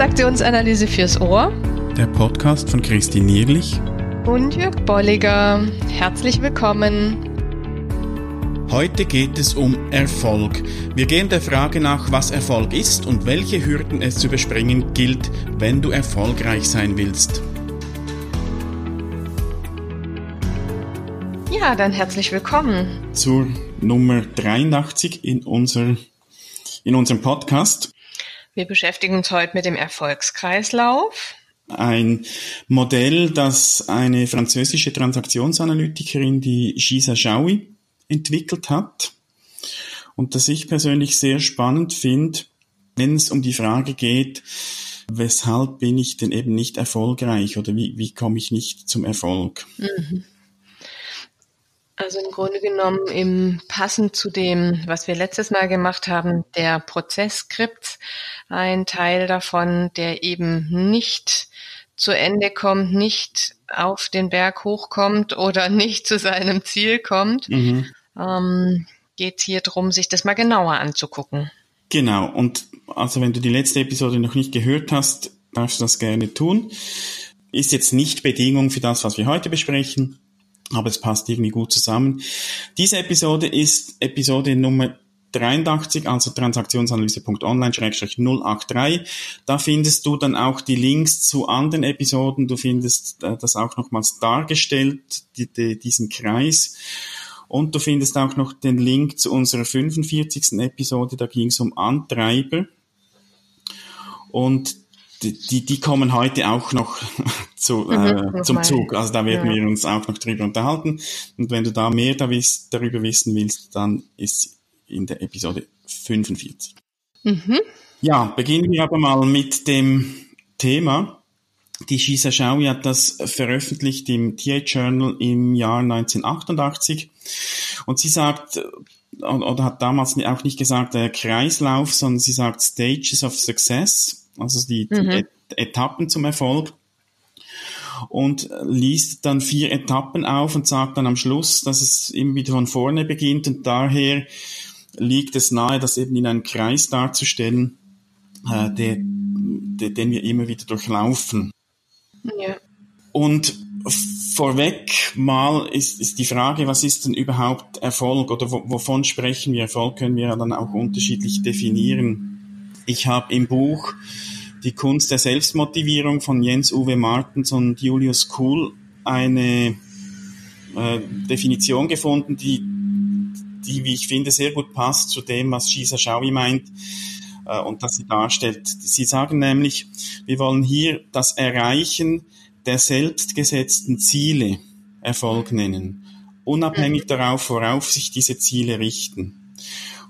Transaktionsanalyse fürs Ohr. Der Podcast von Christine Nierlich und Jörg Bolliger. Herzlich willkommen. Heute geht es um Erfolg. Wir gehen der Frage nach, was Erfolg ist und welche Hürden es zu überspringen gilt, wenn du erfolgreich sein willst. Ja, dann herzlich willkommen zur Nummer 83 in, unser, in unserem Podcast. Wir beschäftigen uns heute mit dem Erfolgskreislauf. Ein Modell, das eine französische Transaktionsanalytikerin, die Gisa Jaoui, entwickelt hat und das ich persönlich sehr spannend finde, wenn es um die Frage geht, weshalb bin ich denn eben nicht erfolgreich oder wie, wie komme ich nicht zum Erfolg? Mhm. Also im Grunde genommen im passend zu dem, was wir letztes Mal gemacht haben, der Prozessskript, ein Teil davon, der eben nicht zu Ende kommt, nicht auf den Berg hochkommt oder nicht zu seinem Ziel kommt, mhm. ähm, geht es hier darum, sich das mal genauer anzugucken. Genau, und also wenn du die letzte Episode noch nicht gehört hast, darfst du das gerne tun. Ist jetzt nicht Bedingung für das, was wir heute besprechen aber es passt irgendwie gut zusammen. Diese Episode ist Episode Nummer 83, also transaktionsanalyse.online-083. Da findest du dann auch die Links zu anderen Episoden. Du findest äh, das auch nochmals dargestellt, die, die, diesen Kreis. Und du findest auch noch den Link zu unserer 45. Episode, da ging es um Antreiber. Und die, die kommen heute auch noch zu, mhm, äh, zum Zug. Also da werden ja. wir uns auch noch drüber unterhalten. Und wenn du da mehr da wiss, darüber wissen willst, dann ist in der Episode 45. Mhm. Ja, beginnen wir aber mal mit dem Thema. Die Shisa Shawi hat das veröffentlicht im TA Journal im Jahr 1988. Und sie sagt, oder hat damals auch nicht gesagt äh, Kreislauf, sondern sie sagt Stages of Success also die, mhm. Etappen zum Erfolg und liest dann vier Etappen auf und sagt dann am Schluss, dass es eben wieder von vorne beginnt und daher liegt es nahe, das eben in einem Kreis darzustellen, äh, der, der, den wir immer wieder durchlaufen. Ja. Und vorweg mal ist, ist die Frage, was ist denn überhaupt Erfolg oder wovon sprechen wir? Erfolg können wir dann auch unterschiedlich definieren. Ich habe im Buch die Kunst der Selbstmotivierung von Jens Uwe Martens und Julius Kuhl eine äh, Definition gefunden, die, die, wie ich finde, sehr gut passt zu dem, was Shisa Shawi meint äh, und das sie darstellt. Sie sagen nämlich, wir wollen hier das Erreichen der selbstgesetzten Ziele Erfolg nennen, unabhängig darauf, worauf sich diese Ziele richten.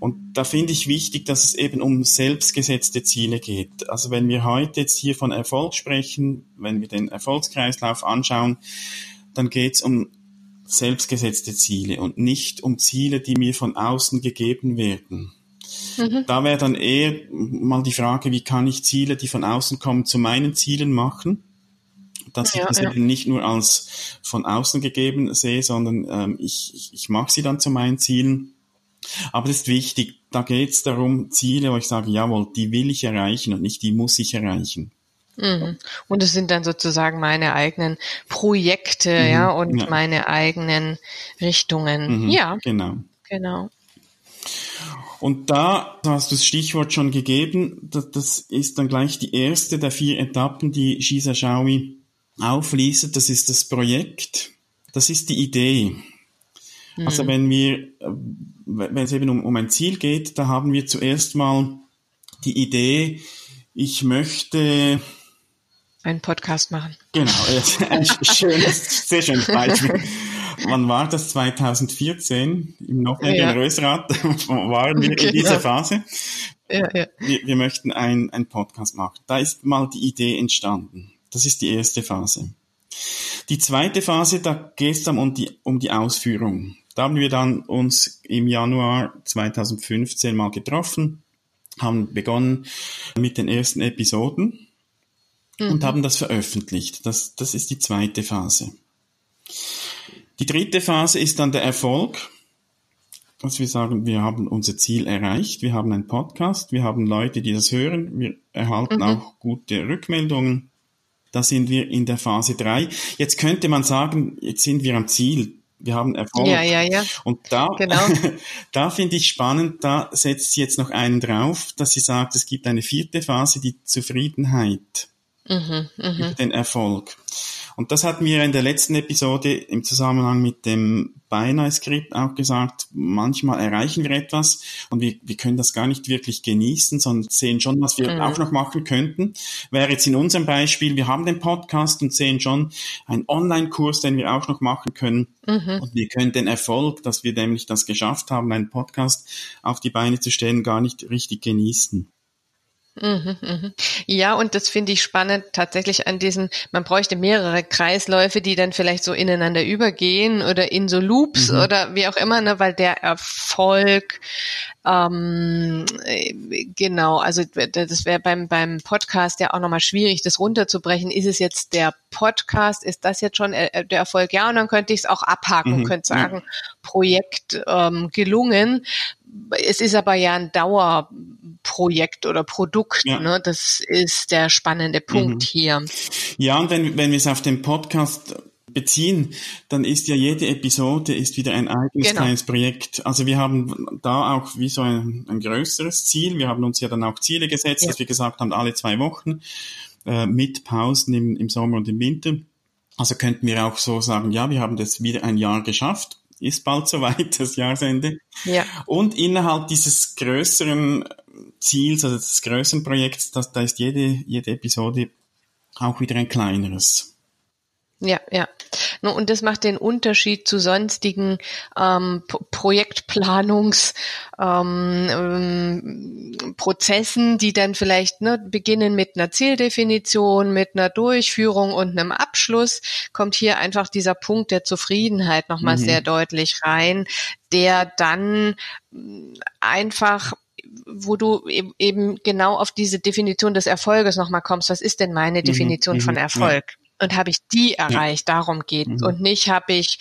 Und da finde ich wichtig, dass es eben um selbstgesetzte Ziele geht. Also wenn wir heute jetzt hier von Erfolg sprechen, wenn wir den Erfolgskreislauf anschauen, dann geht es um selbstgesetzte Ziele und nicht um Ziele, die mir von außen gegeben werden. Mhm. Da wäre dann eher mal die Frage, wie kann ich Ziele, die von außen kommen, zu meinen Zielen machen? Dass ja, ich das ja. eben nicht nur als von außen gegeben sehe, sondern ähm, ich, ich, ich mache sie dann zu meinen Zielen aber das ist wichtig, da geht es darum, Ziele, wo ich sage, jawohl, die will ich erreichen und nicht die muss ich erreichen. Mhm. Und es sind dann sozusagen meine eigenen Projekte, mhm. ja, und ja. meine eigenen Richtungen. Mhm. Ja. Genau. Genau. Und da hast du das Stichwort schon gegeben. Das, das ist dann gleich die erste der vier Etappen, die Shisa Shawi aufliest. Das ist das Projekt. Das ist die Idee. Also mhm. wenn wir, wenn es eben um, um ein Ziel geht, da haben wir zuerst mal die Idee, ich möchte einen Podcast machen. Genau, ein schönes, sehr schönes Beispiel. Wann war das? 2014 im Nordrhein ja. Waren wir in dieser Phase. Ja, ja. Wir, wir möchten einen Podcast machen. Da ist mal die Idee entstanden. Das ist die erste Phase. Die zweite Phase, da geht es dann um die, um die Ausführung. Da haben wir dann uns im Januar 2015 mal getroffen, haben begonnen mit den ersten Episoden mhm. und haben das veröffentlicht. Das, das ist die zweite Phase. Die dritte Phase ist dann der Erfolg. dass wir sagen, wir haben unser Ziel erreicht, wir haben einen Podcast, wir haben Leute, die das hören, wir erhalten mhm. auch gute Rückmeldungen. Da sind wir in der Phase drei. Jetzt könnte man sagen, jetzt sind wir am Ziel. Wir haben Erfolg. Ja, ja, ja. Und da, genau. da finde ich spannend, da setzt sie jetzt noch einen drauf, dass sie sagt, es gibt eine vierte Phase, die Zufriedenheit mhm, mh. über den Erfolg. Und das hatten wir in der letzten Episode im Zusammenhang mit dem Beinahe-Skript auch gesagt. Manchmal erreichen wir etwas und wir, wir können das gar nicht wirklich genießen, sondern sehen schon, was wir mhm. auch noch machen könnten. Wäre jetzt in unserem Beispiel, wir haben den Podcast und sehen schon einen Online-Kurs, den wir auch noch machen können. Mhm. Und wir können den Erfolg, dass wir nämlich das geschafft haben, einen Podcast auf die Beine zu stellen, gar nicht richtig genießen. Mhm, mhm. Ja, und das finde ich spannend tatsächlich an diesen, man bräuchte mehrere Kreisläufe, die dann vielleicht so ineinander übergehen oder in so Loops mhm. oder wie auch immer, ne, weil der Erfolg, ähm, genau, also das wäre beim, beim Podcast ja auch nochmal schwierig, das runterzubrechen. Ist es jetzt der Podcast, ist das jetzt schon äh, der Erfolg? Ja, und dann könnte ich es auch abhaken, mhm. könnte sagen. Projekt ähm, gelungen. Es ist aber ja ein Dauerprojekt oder Produkt. Ja. Ne? Das ist der spannende Punkt mhm. hier. Ja, und wenn, wenn wir es auf den Podcast beziehen, dann ist ja jede Episode ist wieder ein eigenes genau. kleines Projekt. Also wir haben da auch wie so ein, ein größeres Ziel. Wir haben uns ja dann auch Ziele gesetzt, ja. dass wir gesagt haben, alle zwei Wochen äh, mit Pausen im, im Sommer und im Winter. Also könnten wir auch so sagen, ja, wir haben das wieder ein Jahr geschafft ist bald soweit, das Jahresende. Ja. Und innerhalb dieses größeren Ziels, also des größeren Projekts, das, da ist jede, jede Episode auch wieder ein kleineres. Ja, ja. Und das macht den Unterschied zu sonstigen ähm, Projektplanungsprozessen, ähm, ähm, die dann vielleicht ne, beginnen mit einer Zieldefinition, mit einer Durchführung und einem Abschluss, kommt hier einfach dieser Punkt der Zufriedenheit nochmal mhm. sehr deutlich rein, der dann einfach wo du eben genau auf diese Definition des Erfolges nochmal kommst. Was ist denn meine mhm. Definition mhm, von Erfolg? Und habe ich die erreicht, ja. darum geht mhm. Und nicht habe ich,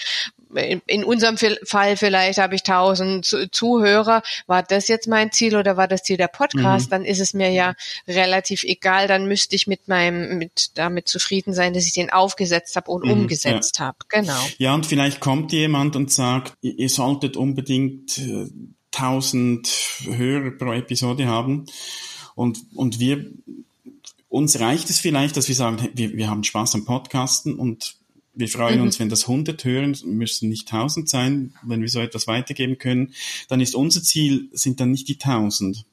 in unserem Fall vielleicht habe ich tausend Zuhörer, war das jetzt mein Ziel oder war das Ziel der Podcast, mhm. dann ist es mir ja relativ egal, dann müsste ich mit meinem, mit damit zufrieden sein, dass ich den aufgesetzt habe und mhm. umgesetzt ja. habe. Genau. Ja, und vielleicht kommt jemand und sagt, ihr solltet unbedingt äh, tausend Hörer pro Episode haben. Und, und wir uns reicht es vielleicht, dass wir sagen, wir, wir haben Spaß am Podcasten und wir freuen mhm. uns, wenn das 100 hören, müssen nicht 1000 sein, wenn wir so etwas weitergeben können. Dann ist unser Ziel, sind dann nicht die 1000.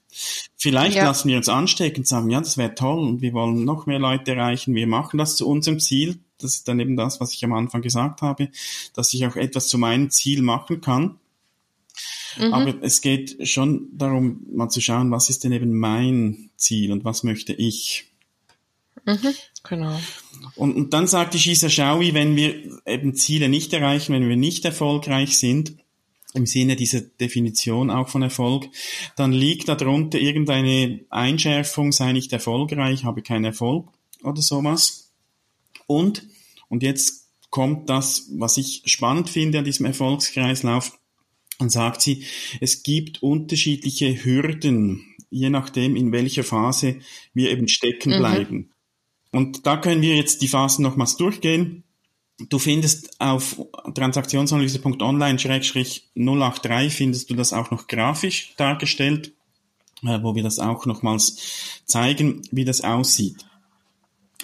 Vielleicht ja. lassen wir uns anstecken und sagen, ja, das wäre toll und wir wollen noch mehr Leute erreichen. Wir machen das zu unserem Ziel. Das ist dann eben das, was ich am Anfang gesagt habe, dass ich auch etwas zu meinem Ziel machen kann. Mhm. Aber es geht schon darum, mal zu schauen, was ist denn eben mein Ziel und was möchte ich. Mhm, genau. Und, und dann sagt die Shisa Shawi, wenn wir eben Ziele nicht erreichen, wenn wir nicht erfolgreich sind, im Sinne dieser Definition auch von Erfolg, dann liegt darunter irgendeine Einschärfung, sei nicht erfolgreich, habe keinen Erfolg oder sowas. Und, und jetzt kommt das, was ich spannend finde an diesem Erfolgskreislauf, dann sagt sie, es gibt unterschiedliche Hürden, je nachdem, in welcher Phase wir eben stecken mhm. bleiben. Und da können wir jetzt die Phasen nochmals durchgehen. Du findest auf transaktionsanalyse.online-083 findest du das auch noch grafisch dargestellt, äh, wo wir das auch nochmals zeigen, wie das aussieht.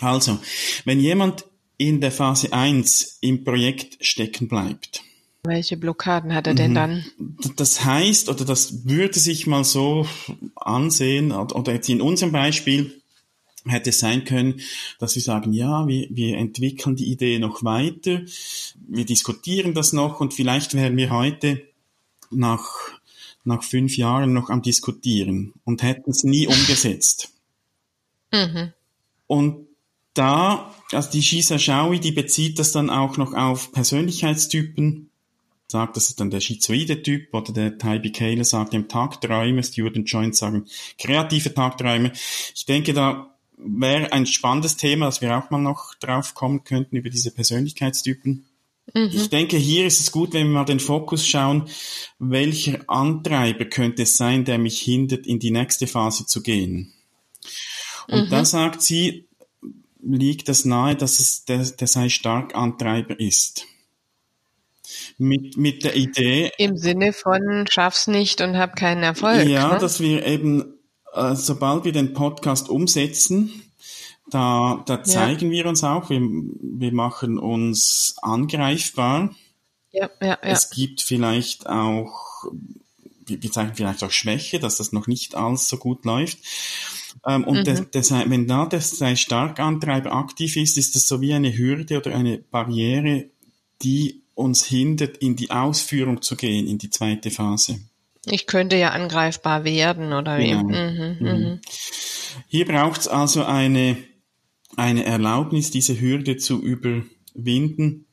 Also, wenn jemand in der Phase 1 im Projekt stecken bleibt, welche Blockaden hat er denn mhm. dann? Das heißt, oder das würde sich mal so ansehen, oder jetzt in unserem Beispiel, hätte es sein können, dass wir sagen, ja, wir, wir entwickeln die Idee noch weiter, wir diskutieren das noch und vielleicht wären wir heute nach, nach fünf Jahren noch am Diskutieren und hätten es nie umgesetzt. Mhm. Und da, also die Shisa Shawi, die bezieht das dann auch noch auf Persönlichkeitstypen, sagt, das ist dann der schizoide Typ oder der Tybee Kayla sagt im Tagträume, Student Joint sagen kreative Tagträume. Ich denke, da wäre ein spannendes Thema, dass wir auch mal noch drauf kommen könnten über diese Persönlichkeitstypen. Mhm. Ich denke, hier ist es gut, wenn wir mal den Fokus schauen, welcher Antreiber könnte es sein, der mich hindert, in die nächste Phase zu gehen. Und mhm. da sagt sie, liegt das nahe, dass es der, der sei stark Antreiber ist. Mit, mit der Idee. Im Sinne von schaff's nicht und hab keinen Erfolg. Ja, ne? dass wir eben, äh, sobald wir den Podcast umsetzen, da, da zeigen ja. wir uns auch, wir, wir machen uns angreifbar. Ja, ja, ja. Es gibt vielleicht auch, wir zeigen vielleicht auch Schwäche, dass das noch nicht alles so gut läuft. Ähm, und mhm. das, das, wenn da der Starkantreiber aktiv ist, ist das so wie eine Hürde oder eine Barriere, die uns hindert, in die Ausführung zu gehen, in die zweite Phase. Ich könnte ja angreifbar werden, oder? Genau. Mhm. mhm. Hier braucht es also eine, eine Erlaubnis, diese Hürde zu überwinden,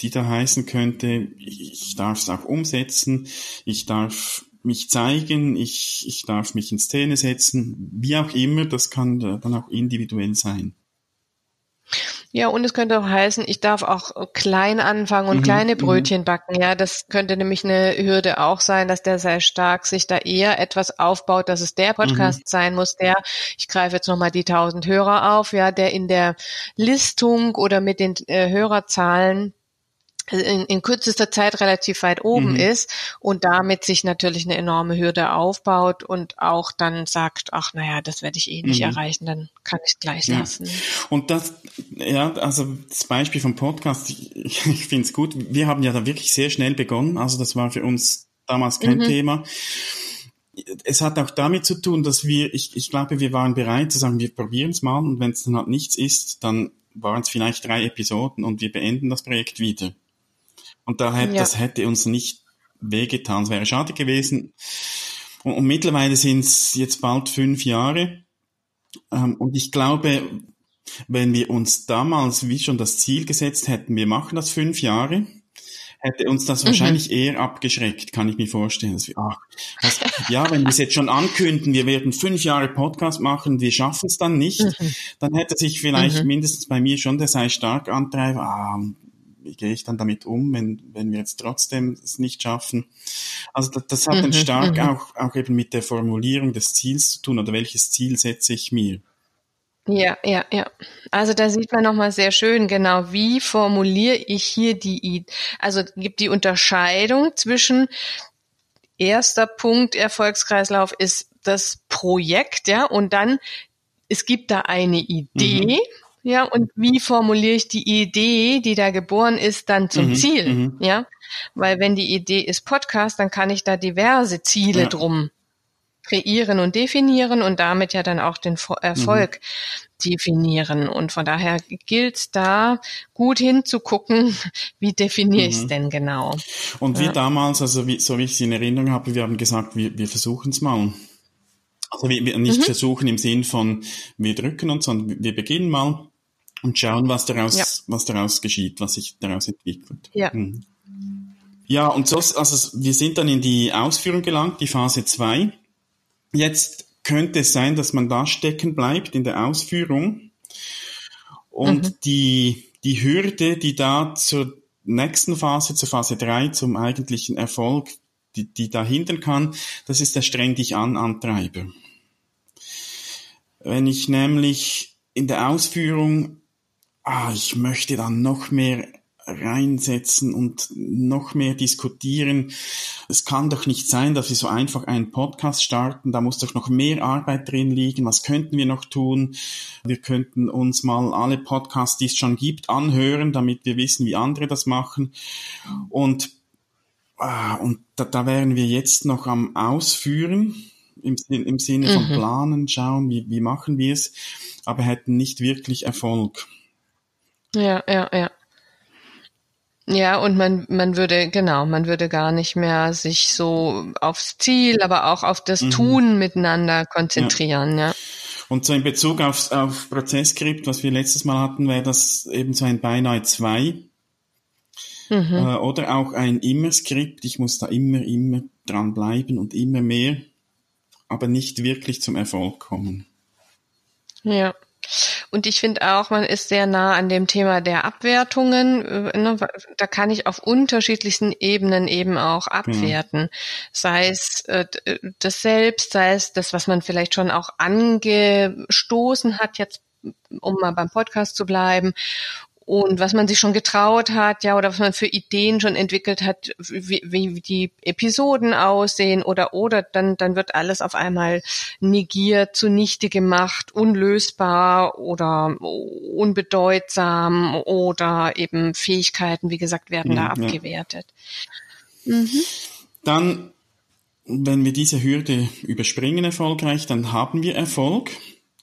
die da heißen könnte, ich darf es auch umsetzen, ich darf mich zeigen, ich, ich darf mich in Szene setzen, wie auch immer, das kann dann auch individuell sein. Ja, und es könnte auch heißen, ich darf auch klein anfangen und mhm, kleine mhm. Brötchen backen. Ja, das könnte nämlich eine Hürde auch sein, dass der sehr stark sich da eher etwas aufbaut, dass es der Podcast mhm. sein muss, der, ich greife jetzt nochmal die 1000 Hörer auf, ja, der in der Listung oder mit den äh, Hörerzahlen in, in kürzester Zeit relativ weit oben mhm. ist und damit sich natürlich eine enorme Hürde aufbaut und auch dann sagt, ach naja, das werde ich eh nicht mhm. erreichen, dann kann ich es gleich ja. lassen. Und das, ja, also das Beispiel vom Podcast, ich, ich finde es gut. Wir haben ja da wirklich sehr schnell begonnen, also das war für uns damals kein mhm. Thema. Es hat auch damit zu tun, dass wir, ich, ich glaube, wir waren bereit zu sagen, wir probieren es mal und wenn es dann halt nichts ist, dann waren es vielleicht drei Episoden und wir beenden das Projekt wieder. Und da hätte, ja. das hätte uns nicht wehgetan. Es wäre schade gewesen. Und, und mittlerweile sind es jetzt bald fünf Jahre. Ähm, und ich glaube, wenn wir uns damals wie schon das Ziel gesetzt hätten, wir machen das fünf Jahre, hätte uns das mhm. wahrscheinlich eher abgeschreckt, kann ich mir vorstellen. Wir, ach, das, ja, wenn wir es jetzt schon ankünden, wir werden fünf Jahre Podcast machen, wir schaffen es dann nicht, mhm. dann hätte sich vielleicht mhm. mindestens bei mir schon der sei stark antreiben, ah, wie gehe ich dann damit um, wenn, wenn wir jetzt trotzdem es nicht schaffen? Also das, das hat dann mhm, stark mhm. auch, auch eben mit der Formulierung des Ziels zu tun oder welches Ziel setze ich mir? Ja, ja, ja. Also da sieht man nochmal sehr schön genau, wie formuliere ich hier die, also gibt die Unterscheidung zwischen erster Punkt Erfolgskreislauf ist das Projekt, ja, und dann es gibt da eine Idee, mhm. Ja, und wie formuliere ich die Idee, die da geboren ist, dann zum mhm, Ziel? Mhm. Ja, weil wenn die Idee ist Podcast, dann kann ich da diverse Ziele ja. drum kreieren und definieren und damit ja dann auch den Erfolg mhm. definieren. Und von daher gilt es da gut hinzugucken, wie definiere ich es mhm. denn genau. Und wie ja. damals, also wie, so wie ich es in Erinnerung habe, wir haben gesagt, wir, wir versuchen es mal. Also wir, wir nicht mhm. versuchen im Sinn von wir drücken uns, sondern wir beginnen mal und schauen, was daraus, ja. was daraus geschieht, was sich daraus entwickelt. Ja. Mhm. Ja, und so, also wir sind dann in die Ausführung gelangt, die Phase 2. Jetzt könnte es sein, dass man da stecken bleibt in der Ausführung und mhm. die, die Hürde, die da zur nächsten Phase, zur Phase 3, zum eigentlichen Erfolg, die, die da hindern kann, das ist der streng dich an Antreiber. Wenn ich nämlich in der Ausführung ah, ich möchte da noch mehr reinsetzen und noch mehr diskutieren. Es kann doch nicht sein, dass wir so einfach einen Podcast starten. Da muss doch noch mehr Arbeit drin liegen. Was könnten wir noch tun? Wir könnten uns mal alle Podcasts, die es schon gibt, anhören, damit wir wissen, wie andere das machen. Und, ah, und da, da wären wir jetzt noch am Ausführen. Im, im Sinne von mhm. planen, schauen, wie, wie machen wir es, aber hätten nicht wirklich Erfolg. Ja, ja, ja. Ja, und man, man würde, genau, man würde gar nicht mehr sich so aufs Ziel, aber auch auf das mhm. Tun miteinander konzentrieren, ja. ja. Und so in Bezug auf, auf Prozesskript, was wir letztes Mal hatten, wäre das eben so ein beinahe zwei. Mhm. Äh, oder auch ein Immer-Skript. Ich muss da immer, immer dran bleiben und immer mehr, aber nicht wirklich zum Erfolg kommen. Ja. Und ich finde auch, man ist sehr nah an dem Thema der Abwertungen. Äh, ne, da kann ich auf unterschiedlichsten Ebenen eben auch mhm. abwerten. Mhm. Sei es äh, das Selbst, sei es das, was man vielleicht schon auch angestoßen hat, jetzt um mal beim Podcast zu bleiben, und was man sich schon getraut hat, ja, oder was man für Ideen schon entwickelt hat, wie, wie die Episoden aussehen oder oder dann dann wird alles auf einmal negiert, zunichte gemacht, unlösbar oder unbedeutsam oder eben Fähigkeiten, wie gesagt, werden ja, da abgewertet. Ja. Mhm. Dann, wenn wir diese Hürde überspringen erfolgreich, dann haben wir Erfolg.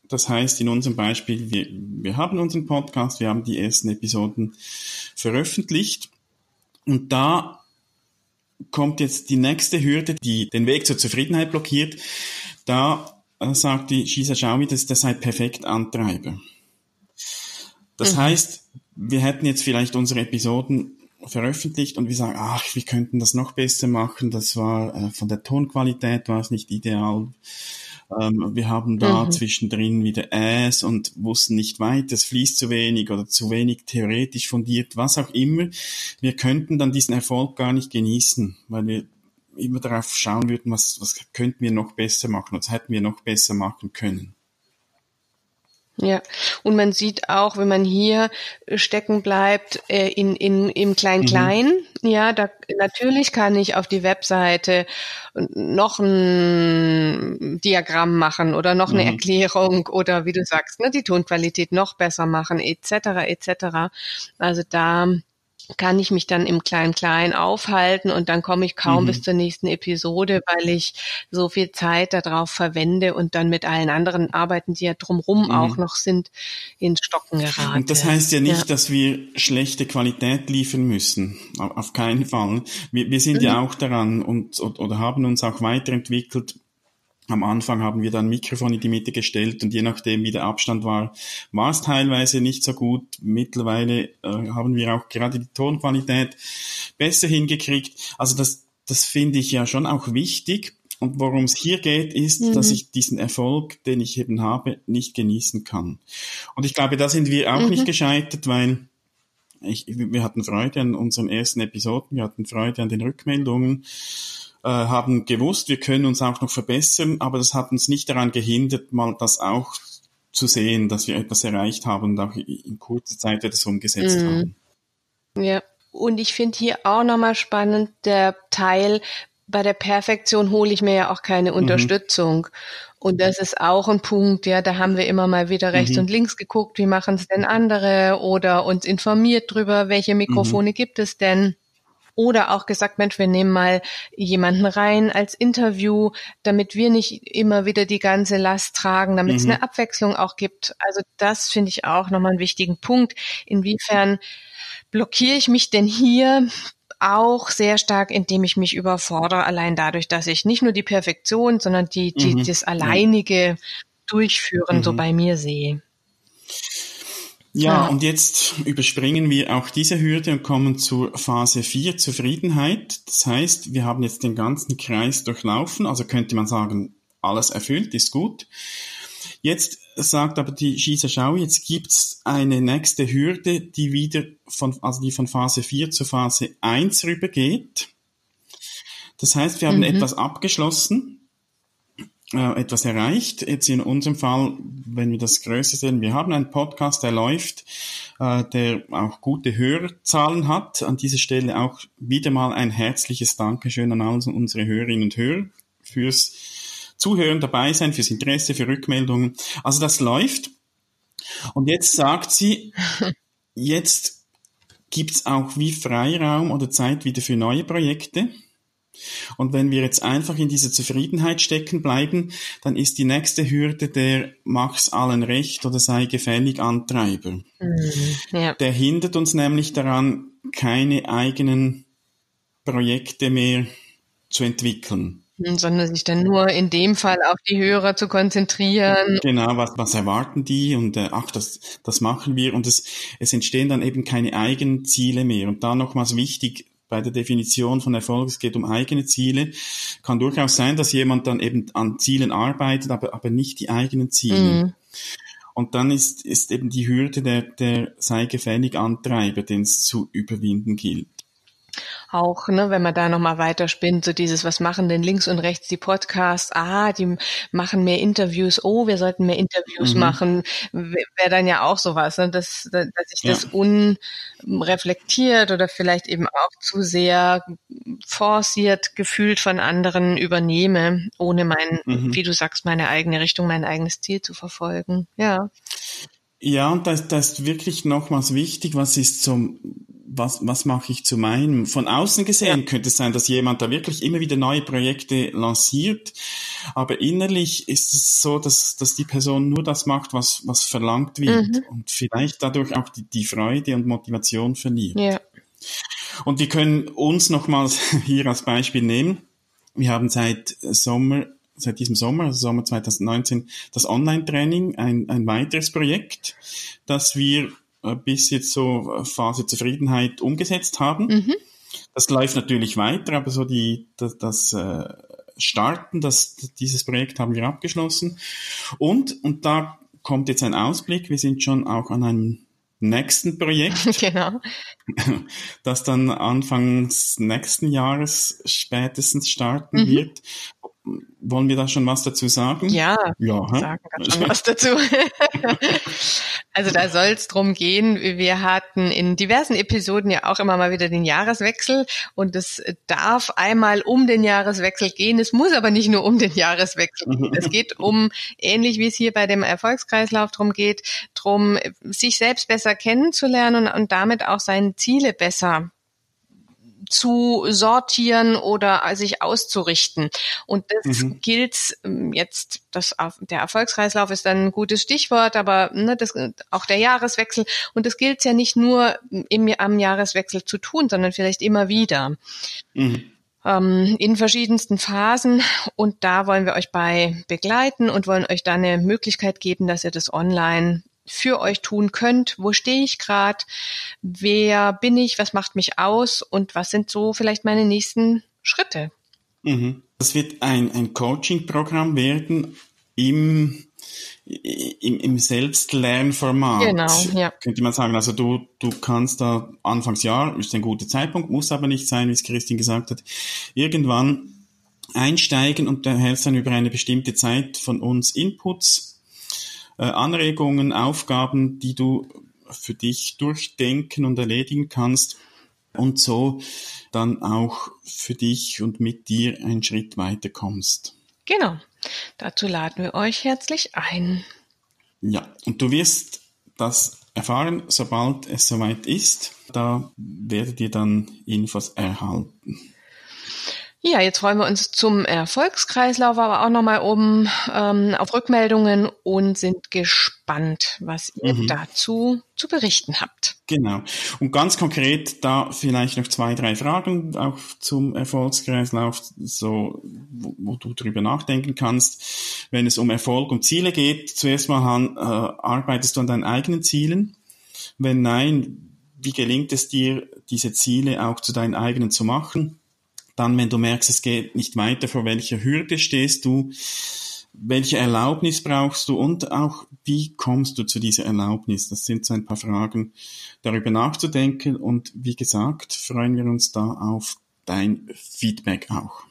Das heißt, in unserem Beispiel, wir, wir haben unseren Podcast, wir haben die ersten Episoden veröffentlicht und da kommt jetzt die nächste Hürde, die den Weg zur Zufriedenheit blockiert. Da äh, sagt die Shisa Xiaomi, das ist der sei perfekt Antreiber. Das mhm. heißt, wir hätten jetzt vielleicht unsere Episoden veröffentlicht und wir sagen, ach, wir könnten das noch besser machen. Das war äh, von der Tonqualität war es nicht ideal. Ähm, wir haben da mhm. zwischendrin wieder Äs und wussten nicht weit, es fließt zu wenig oder zu wenig theoretisch fundiert, was auch immer. Wir könnten dann diesen Erfolg gar nicht genießen, weil wir immer darauf schauen würden, was, was könnten wir noch besser machen, was hätten wir noch besser machen können. Ja, und man sieht auch, wenn man hier stecken bleibt, äh, in, in, im Klein-Klein, mhm. ja, da, natürlich kann ich auf die Webseite noch ein Diagramm machen oder noch eine mhm. Erklärung oder wie du sagst, ne, die Tonqualität noch besser machen, etc., etc. Also da kann ich mich dann im Klein-Klein aufhalten und dann komme ich kaum mhm. bis zur nächsten Episode, weil ich so viel Zeit darauf verwende und dann mit allen anderen Arbeiten, die ja drumrum mhm. auch noch sind, ins Stocken gerate. Und das heißt ja nicht, ja. dass wir schlechte Qualität liefern müssen. Auf keinen Fall. Wir, wir sind mhm. ja auch daran und, oder haben uns auch weiterentwickelt, am Anfang haben wir dann Mikrofon in die Mitte gestellt und je nachdem, wie der Abstand war, war es teilweise nicht so gut. Mittlerweile äh, haben wir auch gerade die Tonqualität besser hingekriegt. Also das, das finde ich ja schon auch wichtig. Und worum es hier geht, ist, mhm. dass ich diesen Erfolg, den ich eben habe, nicht genießen kann. Und ich glaube, da sind wir auch mhm. nicht gescheitert, weil ich, wir hatten Freude an unseren ersten Episoden, wir hatten Freude an den Rückmeldungen. Äh, haben gewusst, wir können uns auch noch verbessern, aber das hat uns nicht daran gehindert, mal das auch zu sehen, dass wir etwas erreicht haben und auch in kurzer Zeit das umgesetzt mhm. haben. Ja, und ich finde hier auch nochmal spannend der Teil, bei der Perfektion hole ich mir ja auch keine mhm. Unterstützung. Und das ist auch ein Punkt, ja, da haben wir immer mal wieder rechts mhm. und links geguckt, wie machen es denn andere oder uns informiert drüber, welche Mikrofone mhm. gibt es denn. Oder auch gesagt, Mensch, wir nehmen mal jemanden rein als Interview, damit wir nicht immer wieder die ganze Last tragen, damit mhm. es eine Abwechslung auch gibt. Also das finde ich auch nochmal einen wichtigen Punkt. Inwiefern blockiere ich mich denn hier auch sehr stark, indem ich mich überfordere, allein dadurch, dass ich nicht nur die Perfektion, sondern die, die mhm. das alleinige Durchführen mhm. so bei mir sehe. Ja, und jetzt überspringen wir auch diese Hürde und kommen zur Phase 4, Zufriedenheit. Das heißt, wir haben jetzt den ganzen Kreis durchlaufen, also könnte man sagen, alles erfüllt, ist gut. Jetzt sagt aber die Schießer Schau, jetzt gibt's eine nächste Hürde, die wieder von, also die von Phase 4 zu Phase 1 rübergeht. Das heißt, wir haben mhm. etwas abgeschlossen äh, etwas erreicht. Jetzt in unserem Fall, wenn wir das Größte sehen, wir haben einen Podcast, der läuft, äh, der auch gute Hörerzahlen hat. An dieser Stelle auch wieder mal ein herzliches Dankeschön an all unsere Hörerinnen und Hörer fürs Zuhören, dabei sein, fürs Interesse, für Rückmeldungen. Also das läuft. Und jetzt sagt sie, jetzt gibt's auch wie Freiraum oder Zeit wieder für neue Projekte. Und wenn wir jetzt einfach in dieser Zufriedenheit stecken bleiben, dann ist die nächste Hürde der mach's allen recht oder sei gefällig Antreiber. Mhm, ja. Der hindert uns nämlich daran, keine eigenen Projekte mehr zu entwickeln. Mhm, sondern sich dann nur in dem Fall auf die Hörer zu konzentrieren. Genau, was, was erwarten die und äh, ach, das, das machen wir und es, es entstehen dann eben keine eigenen Ziele mehr. Und da nochmals wichtig, bei der Definition von Erfolg, es geht um eigene Ziele. Kann durchaus sein, dass jemand dann eben an Zielen arbeitet, aber, aber nicht die eigenen Ziele. Mhm. Und dann ist, ist eben die Hürde der, der sei gefällig Antreiber, den es zu überwinden gilt auch, ne, wenn man da nochmal weiterspinnt, so dieses, was machen denn links und rechts die Podcasts? Ah, die machen mehr Interviews. Oh, wir sollten mehr Interviews mhm. machen. Wäre dann ja auch sowas, ne, dass, dass ich ja. das unreflektiert oder vielleicht eben auch zu sehr forciert gefühlt von anderen übernehme, ohne mein, mhm. wie du sagst, meine eigene Richtung, mein eigenes Ziel zu verfolgen. Ja. Ja, und da ist, da ist wirklich nochmals wichtig, was ist zum was, was mache ich zu meinem? Von außen gesehen könnte es sein, dass jemand da wirklich immer wieder neue Projekte lanciert, aber innerlich ist es so, dass, dass die Person nur das macht, was, was verlangt wird mhm. und vielleicht dadurch auch die, die Freude und Motivation verliert. Ja. Und wir können uns nochmals hier als Beispiel nehmen. Wir haben seit Sommer seit diesem Sommer, also Sommer 2019, das Online-Training, ein, ein weiteres Projekt, das wir bis jetzt so äh, Phase Zufriedenheit umgesetzt haben. Mhm. Das läuft natürlich weiter, aber so die, das, das äh, Starten, das, dieses Projekt haben wir abgeschlossen. Und, und da kommt jetzt ein Ausblick. Wir sind schon auch an einem nächsten Projekt. genau. Das dann Anfangs nächsten Jahres spätestens starten mhm. wird. Wollen wir da schon was dazu sagen? Ja, ja sagen wir schon was dazu. also da soll es drum gehen. Wir hatten in diversen Episoden ja auch immer mal wieder den Jahreswechsel und es darf einmal um den Jahreswechsel gehen. Es muss aber nicht nur um den Jahreswechsel gehen. Es geht um, ähnlich wie es hier bei dem Erfolgskreislauf drum geht, drum sich selbst besser kennenzulernen und, und damit auch seine Ziele besser zu sortieren oder sich auszurichten. Und das mhm. gilt ähm, jetzt, das, der Erfolgskreislauf ist dann ein gutes Stichwort, aber ne, das, auch der Jahreswechsel. Und das gilt ja nicht nur im, am Jahreswechsel zu tun, sondern vielleicht immer wieder. Mhm ähm, in verschiedensten Phasen und da wollen wir euch bei begleiten und wollen euch da eine Möglichkeit geben, dass ihr das online für euch tun könnt. Wo stehe ich gerade? Wer bin ich? Was macht mich aus? Und was sind so vielleicht meine nächsten Schritte? Mhm. Das wird ein, ein Coaching-Programm werden im im, im Selbstlernformat. Genau, ja. Könnte man sagen. Also du, du kannst da Anfangsjahr, ist ein guter Zeitpunkt, muss aber nicht sein, wie es Christine gesagt hat, irgendwann einsteigen und erhältst dann über eine bestimmte Zeit von uns Inputs äh, Anregungen, Aufgaben, die du für dich durchdenken und erledigen kannst und so dann auch für dich und mit dir einen Schritt weiter kommst. Genau. Dazu laden wir euch herzlich ein. Ja, und du wirst das erfahren, sobald es soweit ist. Da werdet ihr dann Infos erhalten. Ja, jetzt freuen wir uns zum Erfolgskreislauf, aber auch nochmal um ähm, auf Rückmeldungen und sind gespannt, was ihr mhm. dazu zu berichten habt. Genau. Und ganz konkret da vielleicht noch zwei, drei Fragen auch zum Erfolgskreislauf, so wo, wo du drüber nachdenken kannst. Wenn es um Erfolg und Ziele geht, zuerst mal Han, äh, arbeitest du an deinen eigenen Zielen? Wenn nein, wie gelingt es dir, diese Ziele auch zu deinen eigenen zu machen? Dann, wenn du merkst, es geht nicht weiter, vor welcher Hürde stehst du, welche Erlaubnis brauchst du und auch, wie kommst du zu dieser Erlaubnis? Das sind so ein paar Fragen, darüber nachzudenken und wie gesagt, freuen wir uns da auf dein Feedback auch.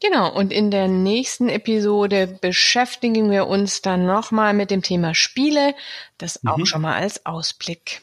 Genau, und in der nächsten Episode beschäftigen wir uns dann nochmal mit dem Thema Spiele, das auch mhm. schon mal als Ausblick.